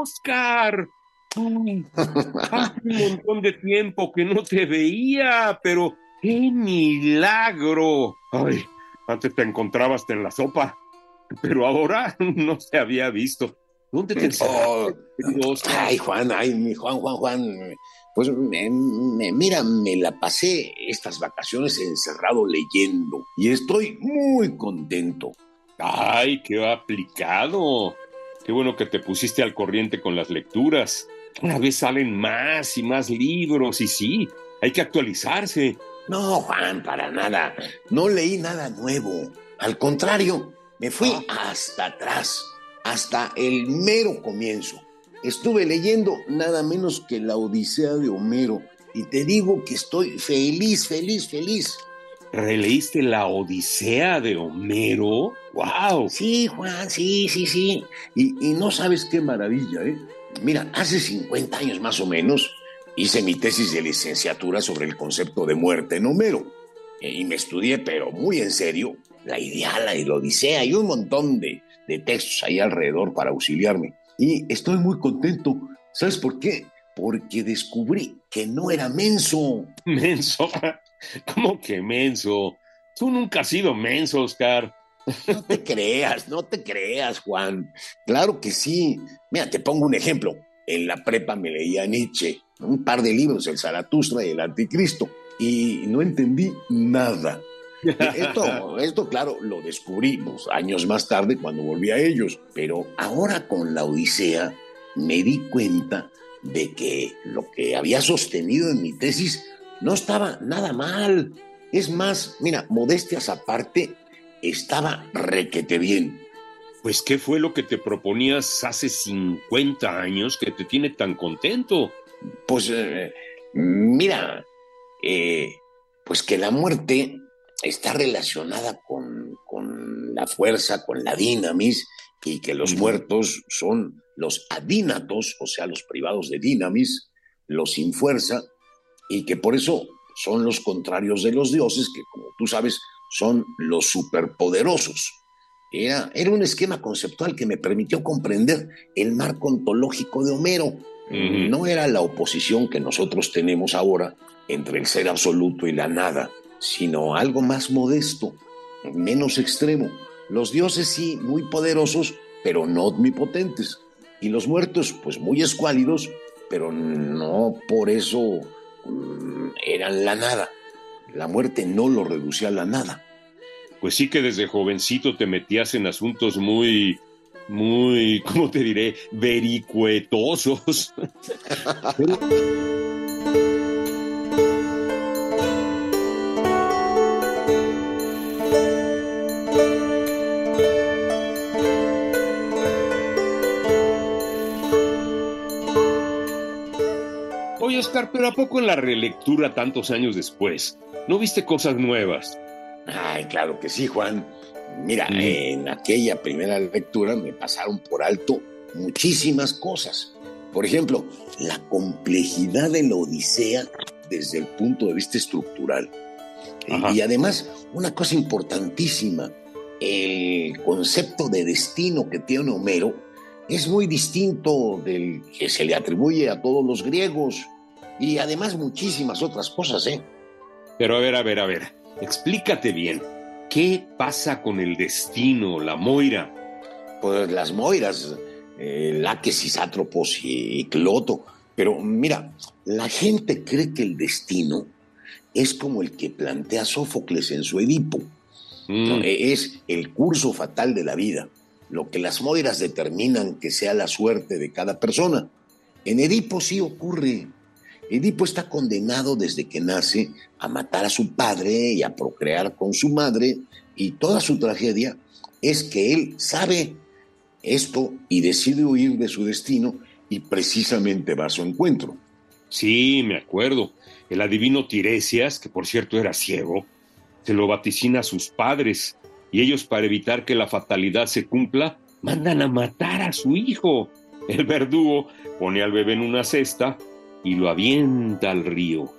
Oscar. Hace un montón de tiempo que no te veía, pero ¡qué milagro! Ay, antes te encontrabas en la sopa, pero ahora no se había visto. ¿Dónde te Oscar? Ay, Juan, ay, mi Juan, Juan, Juan. Pues me- me- mira, me la pasé estas vacaciones encerrado leyendo y estoy muy contento. Ay, qué aplicado. Qué bueno que te pusiste al corriente con las lecturas. Cada vez salen más y más libros y sí, hay que actualizarse. No, Juan, para nada. No leí nada nuevo. Al contrario, me fui hasta atrás, hasta el mero comienzo. Estuve leyendo nada menos que la Odisea de Homero y te digo que estoy feliz, feliz, feliz. ¿Releíste la Odisea de Homero? ¡Wow! Sí, Juan, sí, sí, sí. Y, y no sabes qué maravilla, ¿eh? Mira, hace 50 años más o menos hice mi tesis de licenciatura sobre el concepto de muerte en Homero. Eh, Y me estudié, pero muy en serio, la Ideala y la Odisea y un montón de, de textos ahí alrededor para auxiliarme. Y estoy muy contento. ¿Sabes por qué? Porque descubrí que no era menso. Menso. ¿Cómo que menso? Tú nunca has sido menso, Oscar. No te creas, no te creas, Juan. Claro que sí. Mira, te pongo un ejemplo. En la prepa me leía Nietzsche, un par de libros, El Zaratustra y El Anticristo, y no entendí nada. Esto, esto, claro, lo descubrí pues, años más tarde cuando volví a ellos, pero ahora con la Odisea me di cuenta de que lo que había sostenido en mi tesis no estaba nada mal. Es más, mira, modestias aparte, estaba requete bien. Pues, ¿qué fue lo que te proponías hace 50 años que te tiene tan contento? Pues eh, mira, eh, pues que la muerte está relacionada con, con la fuerza, con la dinamis, y que los muertos son los adínatos, o sea, los privados de dinamis, los sin fuerza, y que por eso son los contrarios de los dioses, que como tú sabes, son los superpoderosos. Era, era un esquema conceptual que me permitió comprender el marco ontológico de Homero. No era la oposición que nosotros tenemos ahora entre el ser absoluto y la nada, sino algo más modesto, menos extremo. Los dioses sí, muy poderosos, pero no omnipotentes. Y los muertos, pues muy escuálidos, pero no por eso eran la nada. La muerte no lo reducía a la nada. Pues sí que desde jovencito te metías en asuntos muy, muy, ¿cómo te diré? Vericuetosos. Oscar, pero ¿a poco en la relectura tantos años después? ¿No viste cosas nuevas? Ay, claro que sí, Juan. Mira, Mm. en aquella primera lectura me pasaron por alto muchísimas cosas. Por ejemplo, la complejidad de la Odisea desde el punto de vista estructural. Eh, Ajá. Y además, una cosa importantísima, el concepto de destino que tiene Homero es muy distinto del que se le atribuye a todos los griegos. Y además muchísimas otras cosas, ¿eh? Pero a ver, a ver, a ver, explícate bien. ¿Qué pasa con el destino, la Moira? pues las moiras, eh, Átropos y, y Cloto. Pero mira, la gente cree que el destino es como el que plantea Sófocles en su Edipo. Mm, Eh, Es el curso fatal de la vida, lo que las moiras determinan que sea la suerte de cada persona. En Edipo sí ocurre. Edipo está condenado desde que nace a matar a su padre y a procrear con su madre, y toda su tragedia es que él sabe esto y decide huir de su destino y precisamente va a su encuentro. Sí, me acuerdo. El adivino Tiresias, que por cierto era ciego, se lo vaticina a sus padres y ellos para evitar que la fatalidad se cumpla, mandan a matar a su hijo. El verdugo pone al bebé en una cesta y lo avienta al río.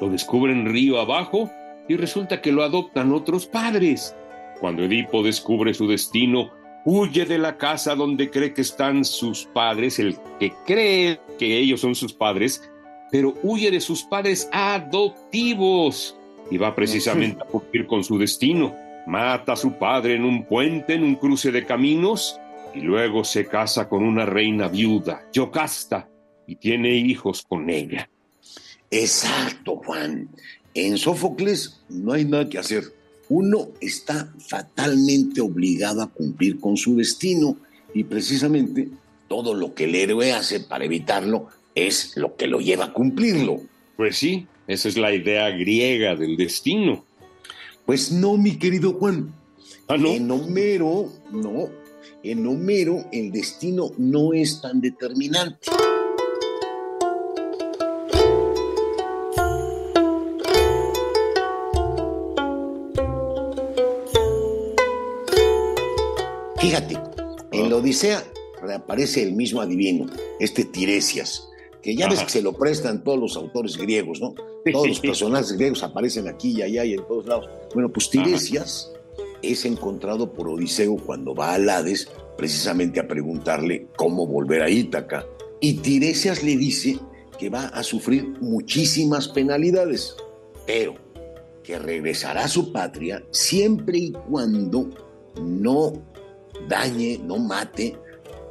Lo descubren río abajo y resulta que lo adoptan otros padres. Cuando Edipo descubre su destino, huye de la casa donde cree que están sus padres, el que cree que ellos son sus padres, pero huye de sus padres adoptivos y va precisamente a cumplir con su destino. Mata a su padre en un puente, en un cruce de caminos, y luego se casa con una reina viuda, Yocasta, y tiene hijos con ella. Exacto, Juan. En Sófocles no hay nada que hacer. Uno está fatalmente obligado a cumplir con su destino y precisamente todo lo que el héroe hace para evitarlo es lo que lo lleva a cumplirlo. Pues sí, esa es la idea griega del destino. Pues no, mi querido Juan. ¿Ah, no? En Homero, no. En Homero el destino no es tan determinante. Fíjate, en la Odisea reaparece el mismo adivino, este Tiresias, que ya ves que se lo prestan todos los autores griegos, ¿no? Todos los personajes griegos aparecen aquí y allá y en todos lados. Bueno, pues Tiresias es encontrado por Odiseo cuando va al Hades precisamente a preguntarle cómo volver a Ítaca. Y Tiresias le dice que va a sufrir muchísimas penalidades, pero que regresará a su patria siempre y cuando no dañe, no mate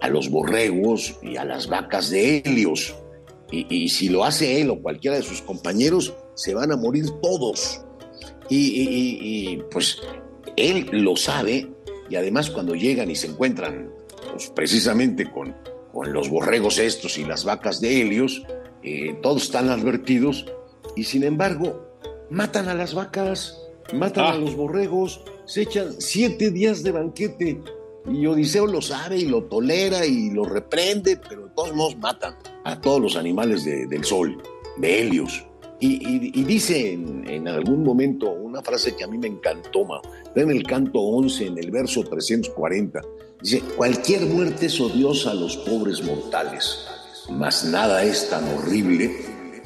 a los borregos y a las vacas de Helios. Y, y si lo hace él o cualquiera de sus compañeros, se van a morir todos. Y, y- y- y, pues él lo sabe y además cuando llegan y se encuentran pues, precisamente con, con los borregos estos y las vacas de Helios, eh, todos están advertidos y sin embargo matan a las vacas, matan Ah. a los borregos, se echan siete días de banquete y Odiseo lo sabe y lo tolera y lo reprende, pero de todos modos matan a todos los animales de- del sol, de Helios. Y, y- y dice en, en algún momento una frase que a mí me encantó. Está en el canto 11, en el verso 340. Dice, cualquier muerte es odiosa a los pobres mortales, mas nada es tan horrible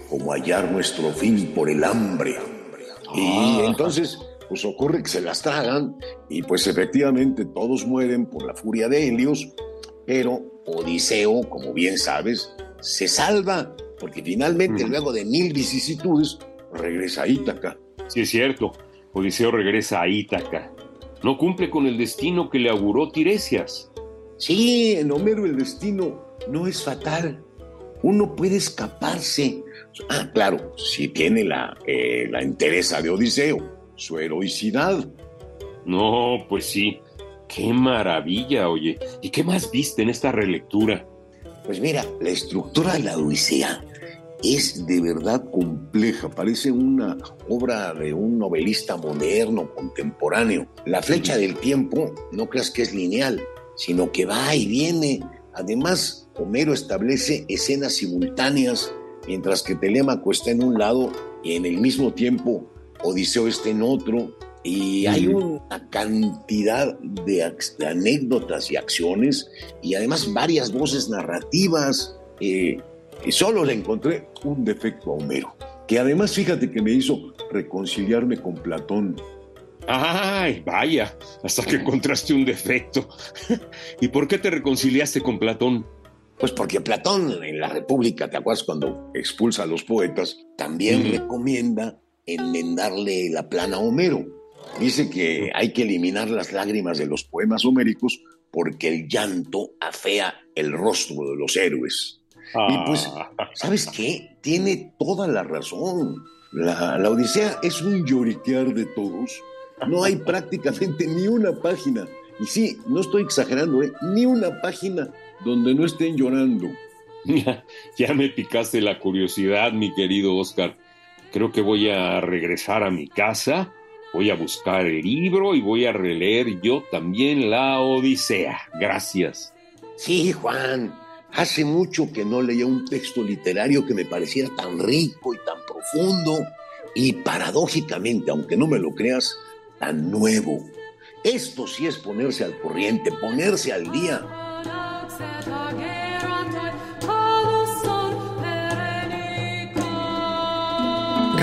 como hallar nuestro fin por el hambre. Y Ah. entonces, pues ocurre que se las tragan y pues efectivamente todos mueren por la furia de Helios, pero Odiseo, como bien sabes, se salva porque finalmente luego de mil vicisitudes regresa a Ítaca. Sí, es cierto. Odiseo regresa a Ítaca. No cumple con el destino que le auguró Tiresias. Sí, en Homero el destino no es fatal. Uno puede escaparse. Ah, claro, si tiene la, eh, la entereza de Odiseo, su heroicidad. No, pues sí. Qué maravilla, oye. ¿Y qué más viste en esta relectura? Pues mira, la estructura de la Odisea es de verdad compleja, parece una obra de un novelista moderno, contemporáneo. La flecha del tiempo no creas que es lineal, sino que va y viene. Además, Homero establece escenas simultáneas, mientras que Telémaco está en un lado y en el mismo tiempo Odiseo está en otro. Y hay una cantidad de, anécdotas y acciones y además varias voces narrativas. eh, y solo le encontré un defecto a Homero, que además fíjate que me hizo reconciliarme con Platón. Ay, vaya, hasta que encontraste un defecto. ¿Y por qué te reconciliaste con Platón? Pues porque Platón en la República, ¿te acuerdas cuando expulsa a los poetas? También recomienda enmendarle la plana a Homero. Dice que hay que eliminar las lágrimas de los poemas homéricos porque el llanto afea el rostro de los héroes. Y pues, Ah, ¿sabes qué? Tiene toda la razón. La, la Odisea es un lloriquear de todos. No hay prácticamente ni una página. Y sí, no estoy exagerando, ¿eh? Ni una página donde no estén llorando. ya, ya me picaste la curiosidad, mi querido Oscar. Creo que voy a regresar a mi casa, Voy a buscar el libro y voy a releer yo también la Odisea. Gracias. Sí, Juan. Hace mucho que no leía un texto literario que me pareciera tan rico y tan profundo y paradójicamente, aunque no me lo creas, tan nuevo. Esto sí es ponerse al corriente, ponerse al día.